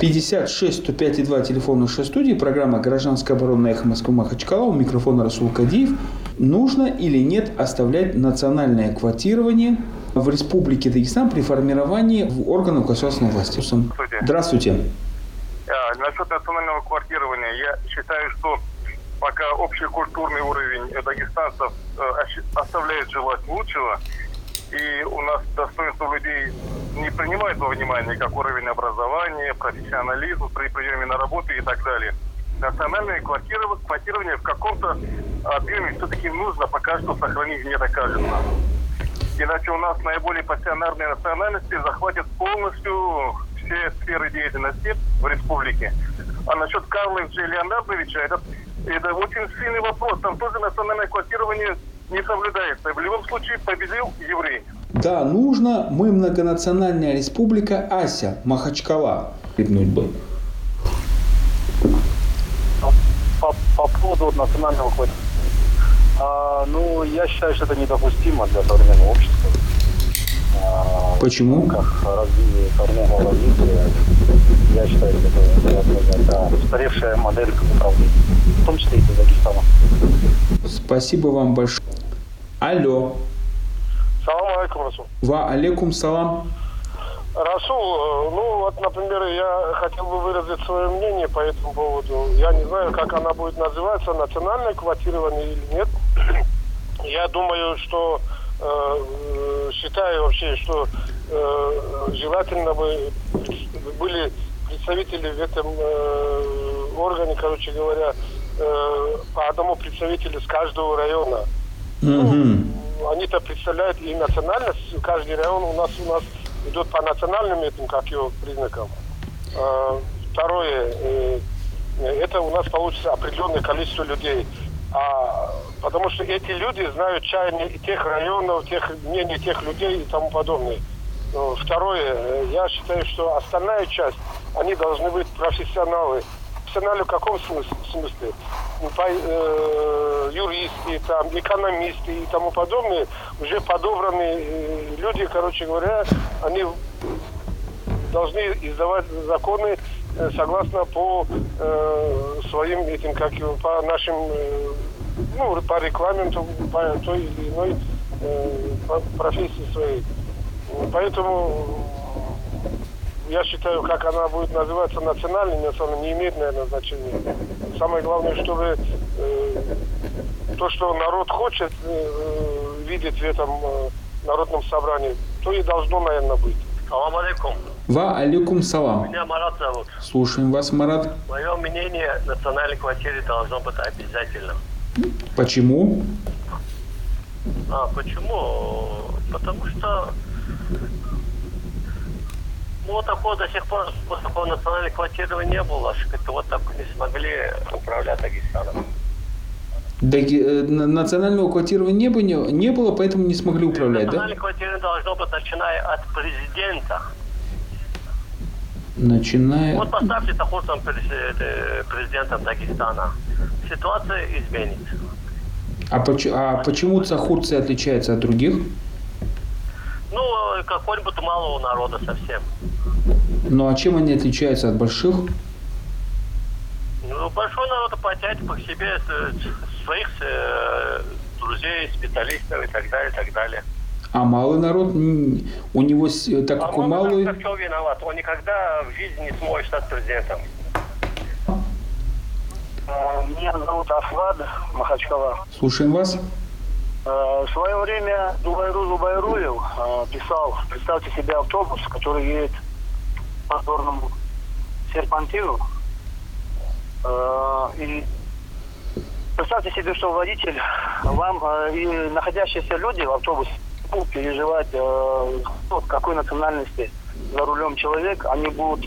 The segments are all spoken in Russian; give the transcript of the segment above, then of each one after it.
56 105 и 2 телефон нашей студии, программа «Гражданская оборона Эхо Москвы Махачкала», у микрофона Расул Кадиев. Нужно или нет оставлять национальное квотирование в Республике Дагестан при формировании органов государственной власти? Здравствуйте. А, насчет национального квартирования, я считаю, что пока общий культурный уровень дагестанцев э, оставляет желать лучшего, и у нас достоинство людей не принимает во внимание, как уровень образования, профессионализм при приеме на работу и так далее. Национальное квотирование в каком-то объеме все-таки нужно пока что сохранить, мне так кажется. Иначе у нас наиболее пассионарные национальности захватят полностью все сферы деятельности в республике. А насчет Карла. Леонардовича, это, это очень сильный вопрос. Там тоже национальное квотирование не соблюдается. В любом случае победил еврей. Да, нужно. Мы многонациональная республика Ася, Махачкала. Крикнуть бы. По, по поводу национального квотирования. А, ну, я считаю, что это недопустимо для современного общества. А, Почему? Как развитие современного развития, я считаю, что это, это устаревшая модель управления, в том числе и для Дагестана. Спасибо вам большое. Алло. Салам алейкум, Расул. Ва алейкум салам. Расул, э, ну вот, например, я хотел бы выразить свое мнение по этому поводу. Я не знаю, как она будет называться, национальное квотирование или нет. Я думаю, что э, считаю вообще, что э, желательно бы были представители в этом э, органе, короче говоря, э, по одному представителю с каждого района. Ну, они-то представляют и национальность, каждый район у нас у нас идет по национальным этим, как его признакам. А, второе, э, это у нас получится определенное количество людей. А, потому что эти люди знают чаяние тех районов, тех мнений тех людей и тому подобное. Ну, второе, э, я считаю, что остальная часть, они должны быть профессионалы. Профессионалы в каком смысле? Ну, по, э, юристы, там, экономисты и тому подобное, уже подобранные э, люди, короче говоря, они должны издавать законы э, согласно по э, своим этим, как по нашим, э, ну, по регламенту, по той или иной э, профессии своей. Поэтому я считаю, как она будет называться национальной, национальной, не имеет, наверное, значения. Самое главное, чтобы э, то, что народ хочет э, видеть в этом э, народном собрании, то и должно, наверное, быть. Салам алейкум. Ва алейкум салам. Меня Марат зовут. Слушаем вас, Марат. Мое мнение, национальной квартире должно быть обязательным. Почему? А, почему? Потому что ну, вот такого до сих пор такого национального квотирования не было. Как-то вот так не смогли управлять Дагестаном. Даги... Э, национального квотирования не было, не было, поэтому не смогли управлять, Национальное да? квотирование должно быть, начиная от президента. Начиная... Вот поставьте Тахурцем президентом Дагестана. Ситуация изменится. А, поч... а почему Цахурцы отличается от других? Ну, какой-нибудь малого народа совсем. Ну, а чем они отличаются от больших? Ну, большой народ потянет по себе э, своих э, друзей, специалистов и так далее, и так далее. А малый народ, у него, так как а у малый... А кто виноват? Он никогда в жизни не сможет стать президентом. А, меня зовут Асвад Махачкала. Слушаем вас. Э, в свое время Дубайру Зубайруев э, писал, представьте себе автобус, который едет по позорному серпантину. Э, и представьте себе, что водитель вам и находящиеся люди в автобусе будут переживать, какой национальности за рулем человек, они будут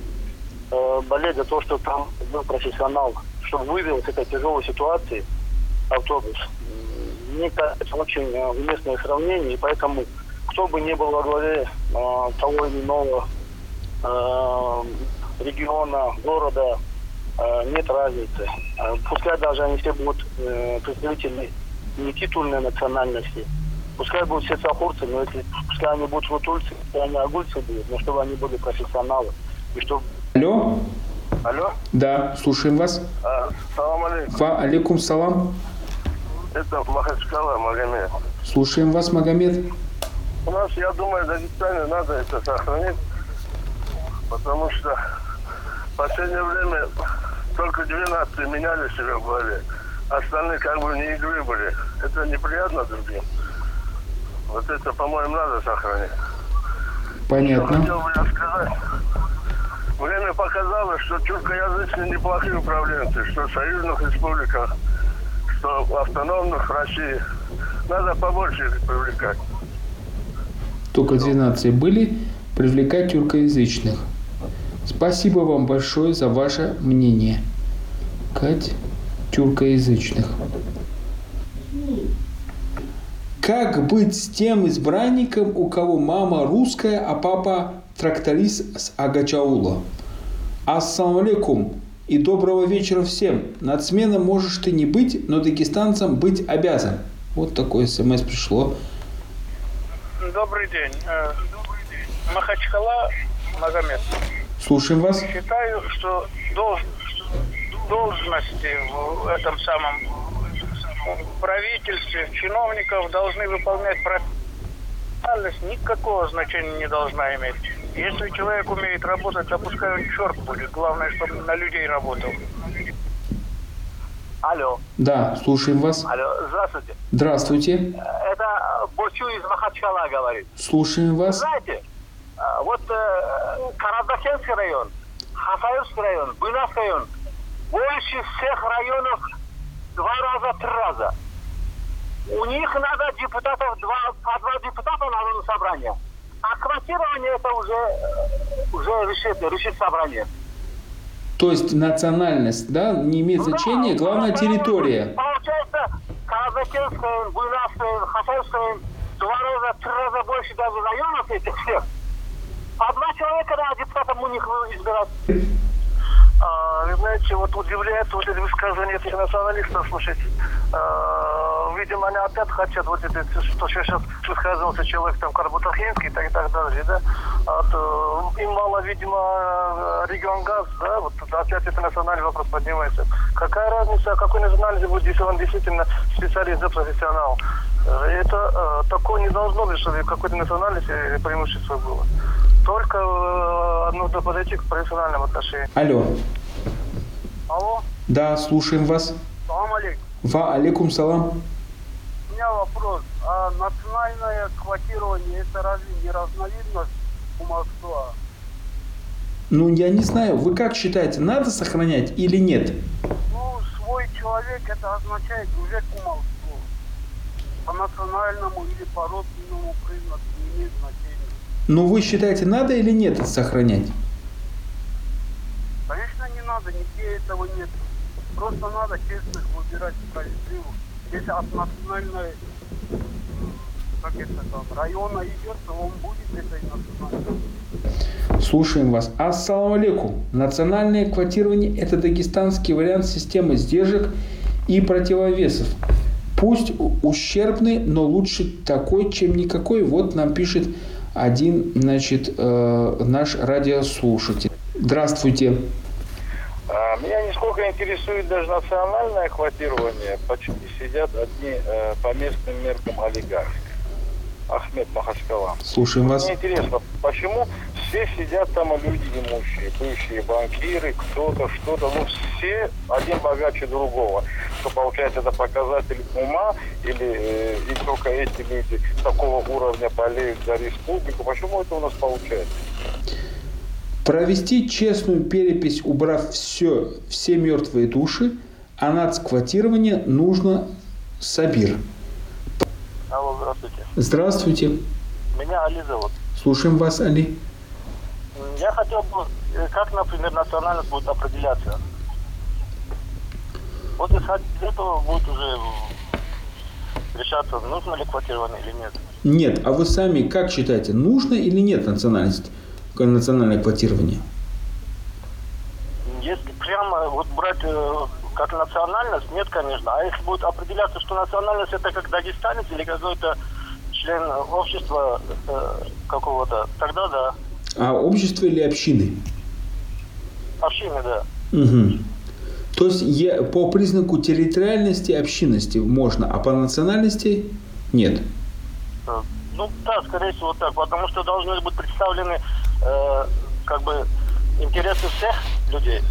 болеть за то, что там был профессионал, чтобы вывел из этой тяжелой ситуации автобус мне кажется, очень э, уместное сравнение, и поэтому кто бы ни был во главе э, того или иного э, региона, города, э, нет разницы. Э, пускай даже они все будут э, представители не титульной национальности, пускай будут все сахурцы, но если пускай они будут вутульцы, пускай они агульцы будут, но чтобы они были профессионалы. И чтобы... Алло? Алло. Да, слушаем вас. А, салам алейкум. Ва алейкум салам. Это Махачкала, Магомед. Слушаем вас, Магомед. У нас, я думаю, Дагестане надо это сохранить, потому что в последнее время только 12 меняли себя в главе. Остальные как бы не игры были. Это неприятно другим. Вот это, по-моему, надо сохранить. Что Понятно. хотел бы я сказать. Время показало, что тюркоязычные неплохие управленцы, что в союзных республиках, что автономных России. Надо побольше привлекать. Только 12 были, привлекать тюркоязычных. Спасибо вам большое за ваше мнение. Кать тюркоязычных. Как быть с тем избранником, у кого мама русская, а папа тракторист с Агачаула? Ассаламу алейкум и доброго вечера всем. Над сменой можешь ты не быть, но дагестанцам быть обязан. Вот такое смс пришло. Добрый день. Э, Махачкала, Магомед. Слушаем вас. Считаю, что долж- должности в этом самом правительстве чиновников должны выполнять профессиональность, никакого значения не должна иметь. Если человек умеет работать, то пускай он черт будет. Главное, чтобы на людей работал. Алло, Да, слушаем вас. алло, здравствуйте. Здравствуйте. Это Бочу из Махачкала говорит. Слушаем вас. Знаете, э, вот э, Карабахенский район, Хасаевский район, Буйнавский район, больше всех районов два раза, три раза. У них надо депутатов, два, по два депутата надо на собрание. Квотирование это уже, э, уже решит, решит собрание. То есть национальность, да, не имеет значения, Да, главное территория. Получается, район, Хасаевский район, два раза, три раза больше даже районов этих всех. А два человека, да, депутатом у них избирать. А, вы знаете, вот удивляет вот эти высказывания этих националистов, слушать. А, видимо, они опять хотят вот это, что сейчас высказывался человек там Карбутахинский и так, и так далее, да. А то им мало, видимо, регион газ, да, вот опять это национальный вопрос поднимается. Какая разница, какой национальности будет, если он действительно специалист, да, профессионал? Э, Это э, такое не должно быть, чтобы какой-то национальности преимущество было. Только э, нужно подойти к профессиональным отношениям. Алло. Алло, Да, слушаем вас. салам алейкум. Ва алейкум салам. Меня вопрос. А национальное квотирование это разве не разновидность кумовства? Ну, я не знаю, вы как считаете, надо сохранять или нет? Ну, свой человек это означает уже кумовство. По национальному или по родственному признаку не имеет значения. Ну, вы считаете, надо или нет это сохранять? Конечно, не надо, нигде этого нет. Просто надо честных выбирать справедливых. От национальной как это там, района идет, то он будет этой национальной. Слушаем вас. Ассаламу алейкум. Национальное квотирование – это дагестанский вариант системы сдержек и противовесов. Пусть ущербный, но лучше такой, чем никакой. Вот нам пишет один, значит, э, наш радиослушатель. Здравствуйте. А, Меня нисколько интересует даже национальное квотирование. Почти сидят одни э, по местным меркам олигархи. Ахмед Махачкала. Слушаем вас. Мне интересно, почему все сидят там люди имущие, бывшие банкиры, кто-то, что-то, ну все один богаче другого. Что получается это показатель ума или э, и только эти люди такого уровня болеют за республику? Почему это у нас получается? Провести честную перепись, убрав все, все мертвые души, а нацквотирование нужно Сабир. Алло, здравствуйте. Здравствуйте. Меня Али зовут. Слушаем вас, Али. Я хотел бы, э, как, например, национальность будет определяться. Вот исходя из этого будет уже решаться, нужно ли квотирование или нет. Нет, а вы сами как считаете, нужно или нет национальность, национальное квотирование? Если прямо вот брать э, как национальность, нет, конечно. А если будет определяться, что национальность это как дагестанец или какой-то член общества э, какого-то, тогда да. А общество или общины? общины, да. Угу. То есть е- по признаку территориальности общинности можно, а по национальности нет. Э, Ну да, скорее всего так, потому что должны быть представлены э, как бы интересы всех людей.